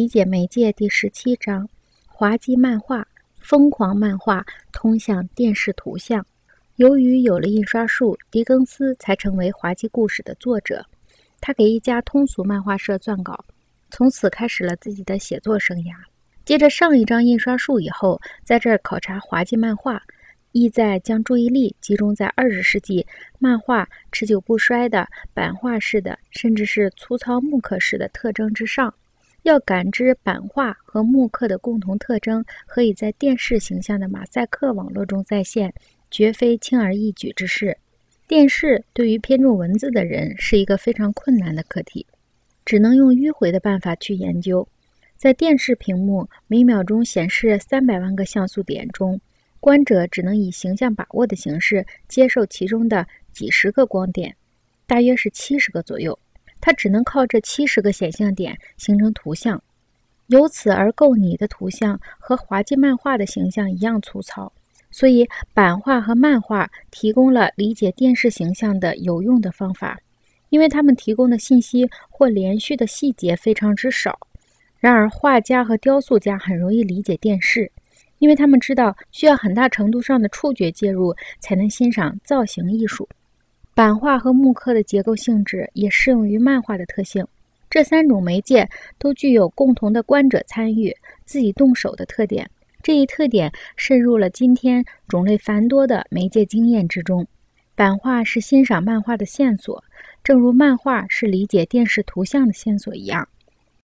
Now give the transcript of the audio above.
理解媒介第十七章：滑稽漫画、疯狂漫画通向电视图像。由于有了印刷术，狄更斯才成为滑稽故事的作者。他给一家通俗漫画社撰稿，从此开始了自己的写作生涯。接着上一章印刷术以后，在这儿考察滑稽漫画，意在将注意力集中在二十世纪漫画持久不衰的版画式的，甚至是粗糙木刻式的特征之上。要感知版画和木刻的共同特征，可以在电视形象的马赛克网络中再现，绝非轻而易举之事。电视对于偏重文字的人是一个非常困难的课题，只能用迂回的办法去研究。在电视屏幕每秒钟显示三百万个像素点中，观者只能以形象把握的形式接受其中的几十个光点，大约是七十个左右。它只能靠这七十个显像点形成图像，由此而构拟的图像和滑稽漫画的形象一样粗糙。所以，版画和漫画提供了理解电视形象的有用的方法，因为他们提供的信息或连续的细节非常之少。然而，画家和雕塑家很容易理解电视，因为他们知道需要很大程度上的触觉介入才能欣赏造型艺术。版画和木刻的结构性质也适用于漫画的特性。这三种媒介都具有共同的观者参与、自己动手的特点。这一特点渗入了今天种类繁多的媒介经验之中。版画是欣赏漫画的线索，正如漫画是理解电视图像的线索一样。